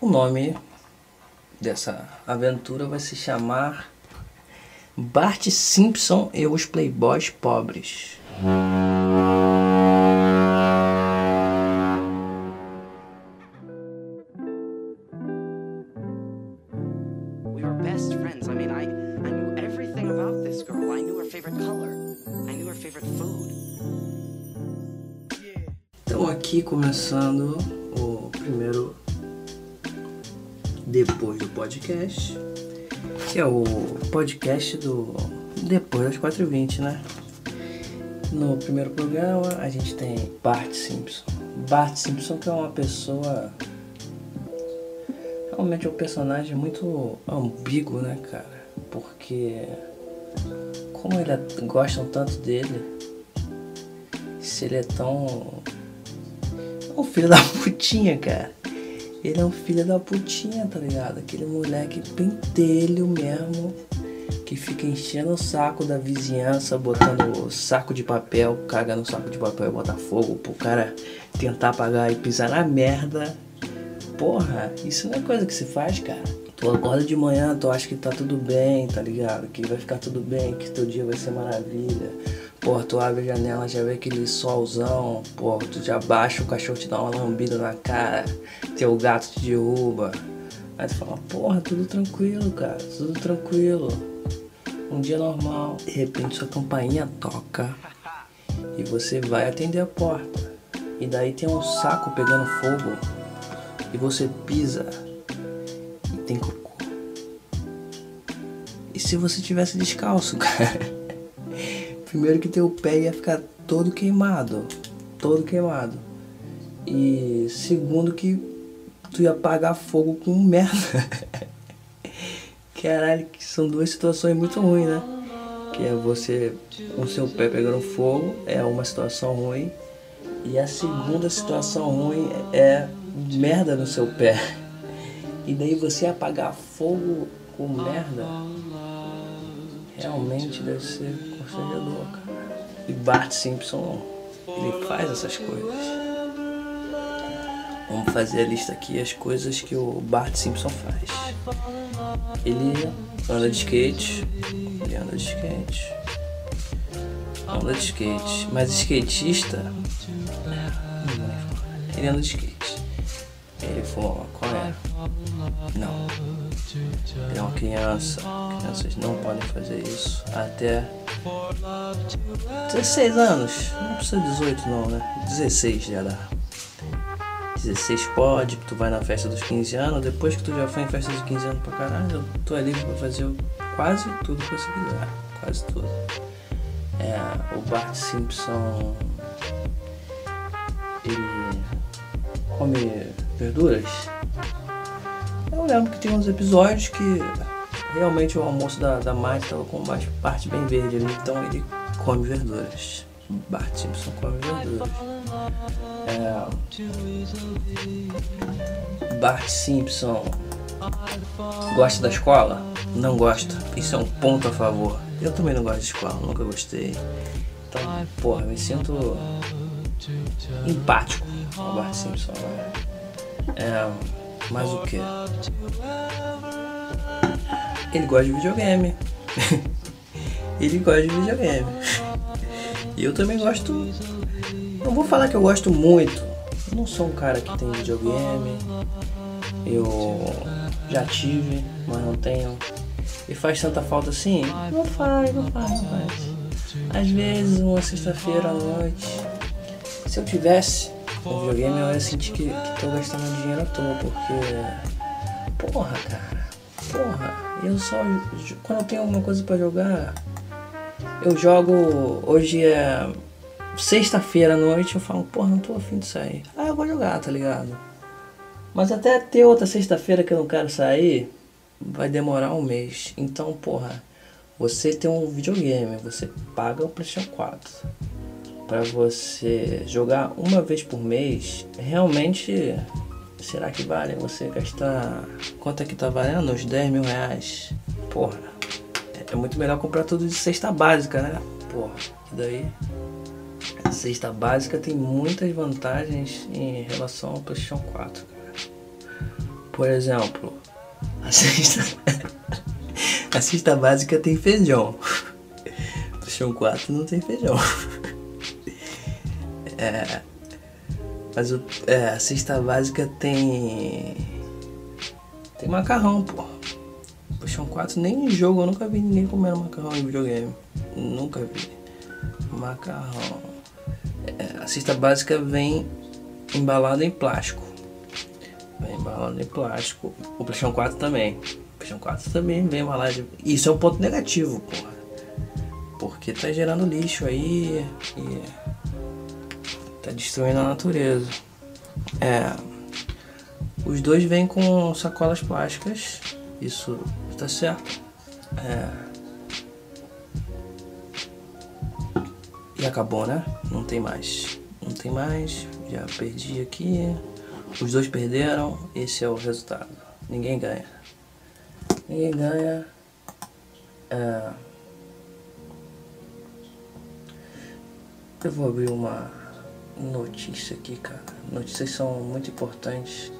O nome dessa aventura vai se chamar Bart Simpson e os Playboys Pobres. We were best friends. I mean, I, I knew everything about this girl. I knew her favorite color. I knew her favorite food. Então aqui começando o primeiro depois do podcast, que é o podcast do depois das 4h20, né? No primeiro programa a gente tem Bart Simpson. Bart Simpson que é uma pessoa realmente é um personagem muito ambíguo, né, cara? Porque como ele gostam tanto dele, se ele é tão um filho da putinha, cara. Ele é um filho da putinha, tá ligado? Aquele moleque pentelho mesmo, que fica enchendo o saco da vizinhança, botando o saco de papel, caga no saco de papel e bota fogo pro cara tentar apagar e pisar na merda. Porra, isso não é coisa que se faz, cara. Tu acorda de manhã, tu acha que tá tudo bem, tá ligado? Que vai ficar tudo bem, que teu dia vai ser maravilha. Porra, tu abre a janela, já vê aquele solzão. Porra, tu já baixa, o cachorro te dá uma lambida na cara. Teu gato te derruba. Aí tu fala, porra, tudo tranquilo, cara, tudo tranquilo. Um dia normal. De repente sua campainha toca. E você vai atender a porta. E daí tem um saco pegando fogo. E você pisa. E tem cocô. E se você tivesse descalço, cara? Primeiro que teu pé ia ficar todo queimado. Todo queimado. E segundo que tu ia apagar fogo com merda. Caralho, que são duas situações muito ruins, né? Que é você com seu pé pegando fogo, é uma situação ruim. E a segunda situação ruim é merda no seu pé. E daí você apagar fogo com merda realmente deve ser cara. E Bart Simpson, ele faz essas coisas. Vamos fazer a lista aqui as coisas que o Bart Simpson faz. Ele anda de skate, ele anda de skate, anda de skate, mas skatista, ele anda de skate. Ele fuma maconha? Não. Ele é uma criança. Crianças não podem fazer isso até 16 anos. Não precisa 18 não, né? 16 já dá. 16 pode, tu vai na festa dos 15 anos, depois que tu já foi em festa dos 15 anos pra caralho, tu é livre pra fazer quase tudo que você quiser. Quase tudo. É, o Bart Simpson. Ele come verduras. Eu lembro que tem uns episódios que realmente o almoço da, da Mari estava com uma parte bem verde ali, então ele come verduras. Bart Simpson come verduras. É... Bart Simpson gosta da escola? Não gosta. Isso é um ponto a favor. Eu também não gosto de escola, nunca gostei. Então, porra, me sinto empático com o Bart Simpson. É, mas o que? Ele gosta de videogame. Ele gosta de videogame. E eu também gosto. Não vou falar que eu gosto muito. Eu não sou um cara que tem videogame. Eu já tive, mas não tenho. E faz tanta falta assim? Não faz, não faz, não faz. Às vezes, uma sexta-feira à noite. Se eu tivesse um videogame, eu ia sentir que, que tô gastando dinheiro à toa, porque. Porra, cara. Porra, eu só. Quando eu tenho alguma coisa pra jogar, eu jogo. Hoje é sexta-feira à noite, eu falo, porra, não tô afim de sair. Ah, eu vou jogar, tá ligado? Mas até ter outra sexta-feira que eu não quero sair, vai demorar um mês. Então, porra, você tem um videogame, você paga o PlayStation 4 para você jogar uma vez por mês, realmente será que vale você gastar. Quanto é que tá valendo? Uns 10 mil reais? Porra, é muito melhor comprar tudo de cesta básica, né? Porra, daí. A cesta básica tem muitas vantagens em relação ao PlayStation 4, cara. Por exemplo, a cesta, a cesta básica tem feijão. Chão 4 não tem feijão. É, mas é, a cesta básica tem. Tem macarrão, pô. O chão 4 nem em jogo, eu nunca vi ninguém comendo macarrão em videogame. Nunca vi. Macarrão. É, a cesta básica vem embalada em plástico. Vem embalado em plástico. O PlayStation 4 também. O PlayStation 4 também vem embalado. Isso é um ponto negativo, porra. Porque tá gerando lixo aí e tá destruindo a natureza. É. Os dois vêm com sacolas plásticas. Isso tá certo. É. E acabou, né? Não tem mais. Não tem mais. Já perdi aqui. Os dois perderam. Esse é o resultado. Ninguém ganha. Ninguém ganha. É... Eu vou abrir uma notícia aqui, cara. Notícias são muito importantes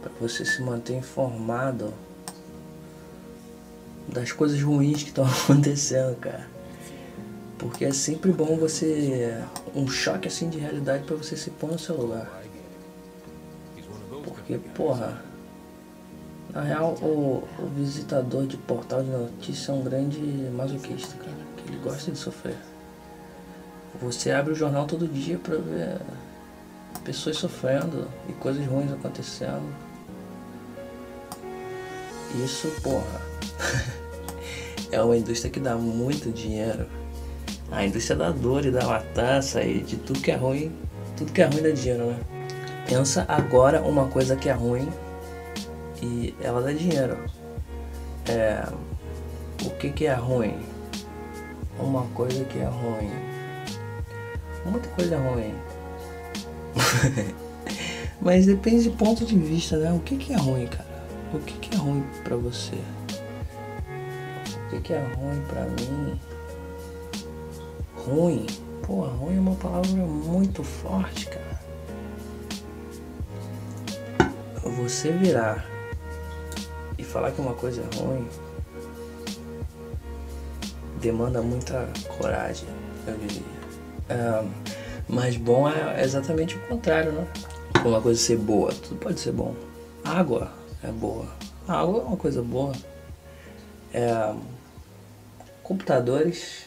para você se manter informado das coisas ruins que estão acontecendo, cara. Porque é sempre bom você um choque assim de realidade para você se pôr no seu lugar. Porque, porra, na real o, o visitador de portal de notícia é um grande masoquista, cara, que ele gosta de sofrer. Você abre o jornal todo dia pra ver pessoas sofrendo e coisas ruins acontecendo. Isso, porra, é uma indústria que dá muito dinheiro. A indústria da dor e da matança e de tudo que é ruim, tudo que é ruim dá dinheiro, né? Pensa agora uma coisa que é ruim e ela dá dinheiro. É, o que que é ruim? Uma coisa que é ruim muita coisa ruim. Mas depende de ponto de vista, né? O que, que é ruim, cara? O que, que é ruim pra você? O que, que é ruim pra mim? Ruim? Pô, ruim é uma palavra muito forte, cara. Você virar e falar que uma coisa é ruim demanda muita coragem, eu diria. É, mas bom é exatamente o contrário, né? Uma coisa ser boa, tudo pode ser bom. Água é boa. água é uma coisa boa. É, computadores.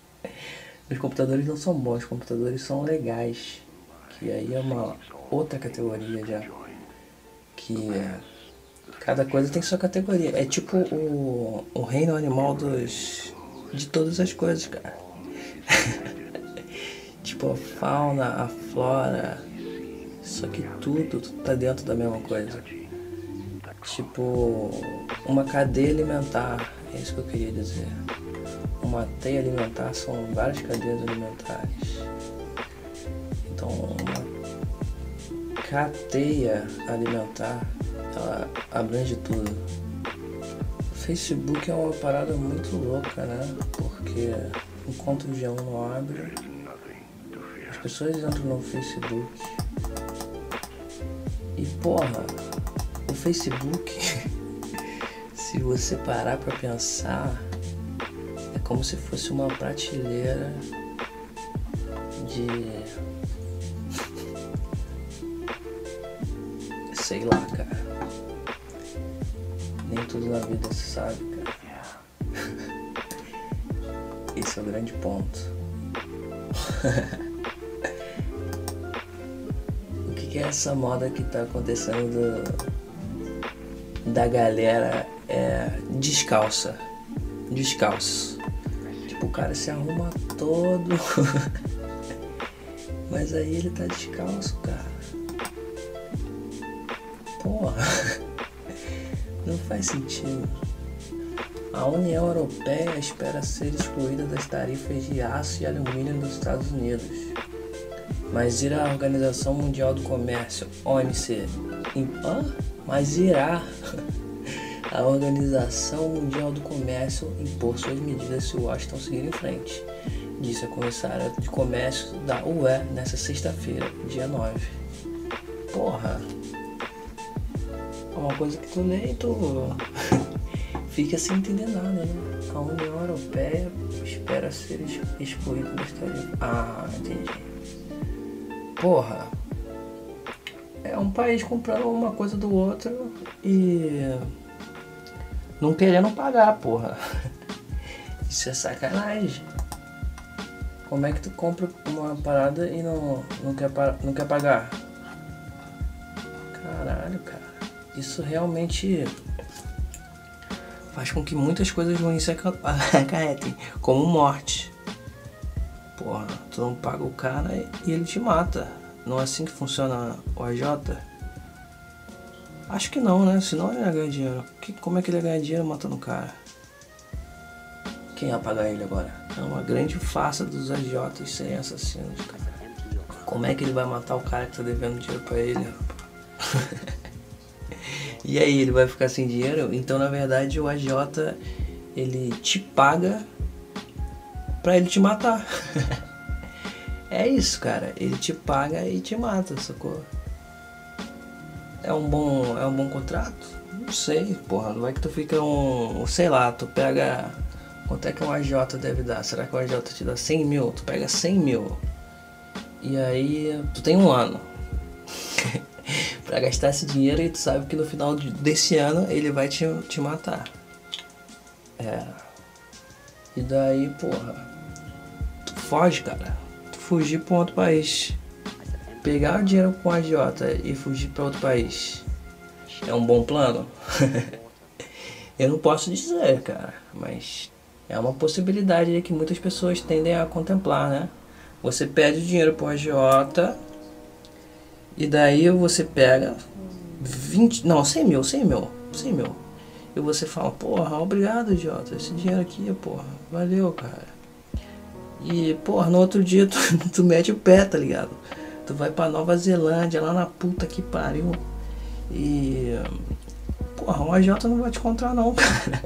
os computadores não são bons, os computadores são legais. Que aí é uma outra categoria já. Que é, cada coisa tem sua categoria. É tipo o, o reino animal dos. de todas as coisas, cara. Tipo, a fauna, a flora. Só que tudo tá dentro da mesma coisa. Tipo, uma cadeia alimentar, é isso que eu queria dizer. Uma teia alimentar são várias cadeias alimentares. Então, uma cadeia alimentar, ela abrange tudo. O Facebook é uma parada muito louca, né? Porque enquanto o G1 não abre, pessoas entram no Facebook e porra, o Facebook, se você parar pra pensar, é como se fosse uma prateleira de. Sei lá, cara. Nem tudo na vida se sabe, cara. Esse é o grande ponto. Que essa moda que tá acontecendo do, da galera é, descalça. Descalço. Tipo, o cara se arruma todo. Mas aí ele tá descalço, cara. Porra. Não faz sentido. A União Europeia espera ser excluída das tarifas de aço e alumínio dos Estados Unidos mas irá a Organização Mundial do Comércio, OMC, ah, mas irá a Organização Mundial do Comércio impor suas medidas se Washington seguir em frente, disse a comissária de comércio da UE nesta sexta-feira, dia 9. Porra! uma coisa que tu e tu fica sem entender nada, né? A União Europeia espera ser excluída da história. Ah, entendi. Porra. É um país comprando uma coisa do outro e não querendo pagar, porra. Isso é sacanagem. Como é que tu compra uma parada e não, não, quer, não quer pagar? Caralho, cara. Isso realmente faz com que muitas coisas ruins se acarretem, como morte. Porra, tu não paga o cara e ele te mata. Não é assim que funciona o AJ? Acho que não, né? Senão ele ia ganhar dinheiro. Que, como é que ele ia ganhar dinheiro matando o cara? Quem ia pagar ele agora? É uma grande farsa dos agiotas serem assassinos, cara. Como é que ele vai matar o cara que tá devendo dinheiro pra ele? e aí, ele vai ficar sem dinheiro? Então, na verdade, o agiota, ele te paga pra ele te matar. é isso, cara. Ele te paga e te mata, sacou? É um bom, é um bom contrato? Não sei, porra. Não vai que tu fica um, sei lá, tu pega Quanto é que um AJ deve dar? Será que o AJ te dá 100 mil? Tu pega 100 mil. E aí tu tem um ano para gastar esse dinheiro e tu sabe que no final desse ano ele vai te, te matar. É. E daí, porra, tu foge, cara. Fugir pra outro país. Pegar o dinheiro com o agiota e fugir para outro país. É um bom plano? Eu não posso dizer, cara, mas é uma possibilidade que muitas pessoas tendem a contemplar, né? Você pede dinheiro pro agiota e daí você pega 20, não, 100 mil, 100 mil, 100 mil. E você fala, porra, obrigado, agiota, esse dinheiro aqui, porra, valeu, cara. E, porra, no outro dia tu, tu mete o pé, tá ligado? Tu vai pra Nova Zelândia, lá na puta que pariu. E, porra, um agiota não vai te encontrar não, cara.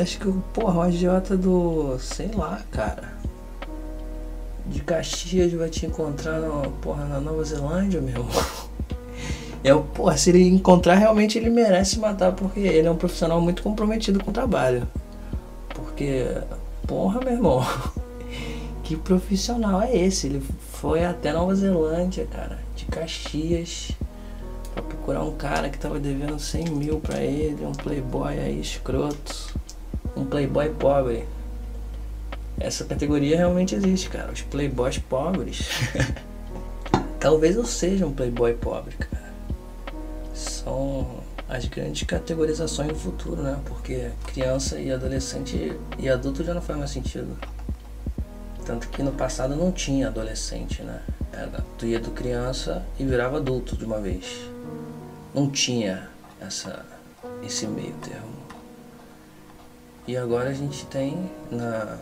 Acho que, porra, o agiota do. sei lá, cara. De Caxias vai te encontrar no, porra, na Nova Zelândia, meu irmão. É, porra, se ele encontrar, realmente ele merece matar, porque ele é um profissional muito comprometido com o trabalho. Porque, porra, meu irmão, que profissional é esse? Ele foi até Nova Zelândia, cara, de Caxias, pra procurar um cara que tava devendo 100 mil pra ele, um playboy aí escroto um playboy pobre. Essa categoria realmente existe, cara. Os playboys pobres. Talvez eu seja um playboy pobre, cara. São as grandes categorizações do futuro, né? Porque criança e adolescente e adulto já não faz mais sentido. Tanto que no passado não tinha adolescente, né? Era, tu ia do criança e virava adulto de uma vez. Não tinha essa, esse meio termo. E agora a gente tem na,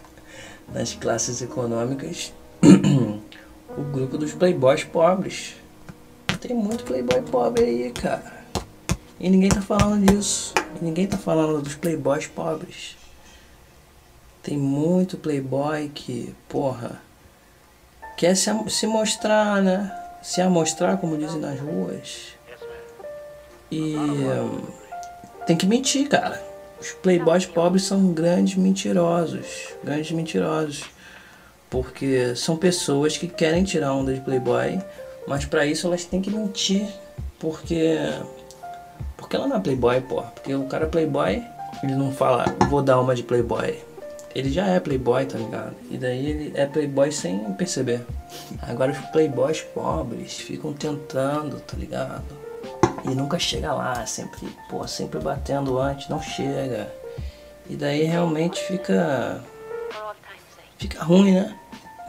nas classes econômicas o grupo dos playboys pobres. Tem muito playboy pobre aí, cara. E ninguém tá falando disso. E ninguém tá falando dos playboys pobres. Tem muito playboy que, porra, quer se, se mostrar, né? Se amostrar, como dizem nas ruas. E tem que mentir, cara. Os playboys pobres são grandes mentirosos, grandes mentirosos, porque são pessoas que querem tirar onda de playboy, mas para isso elas têm que mentir, porque porque ela não é playboy, pô, porque o cara é playboy, ele não fala, vou dar uma de playboy. Ele já é playboy, tá ligado? E daí ele é playboy sem perceber. Agora os playboys pobres ficam tentando, tá ligado? e nunca chega lá, sempre, pô, sempre batendo antes, não chega. E daí realmente fica fica ruim, né?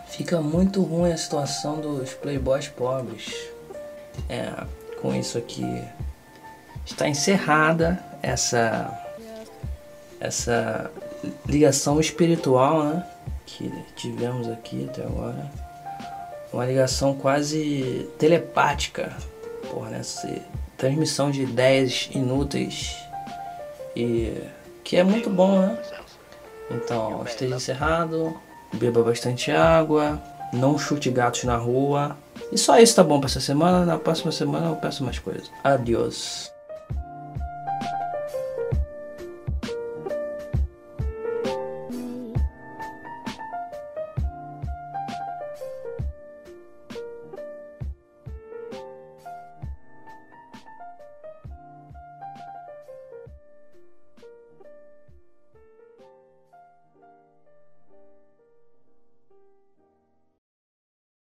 Fica muito ruim a situação dos playboys pobres. É, com isso aqui está encerrada essa essa ligação espiritual, né, que tivemos aqui até agora. Uma ligação quase telepática, porra, né? transmissão de ideias inúteis e que é muito bom, né? Então, esteja encerrado, beba bastante água, não chute gatos na rua. E só isso tá bom para essa semana. Na próxima semana eu peço mais coisas. Adiós.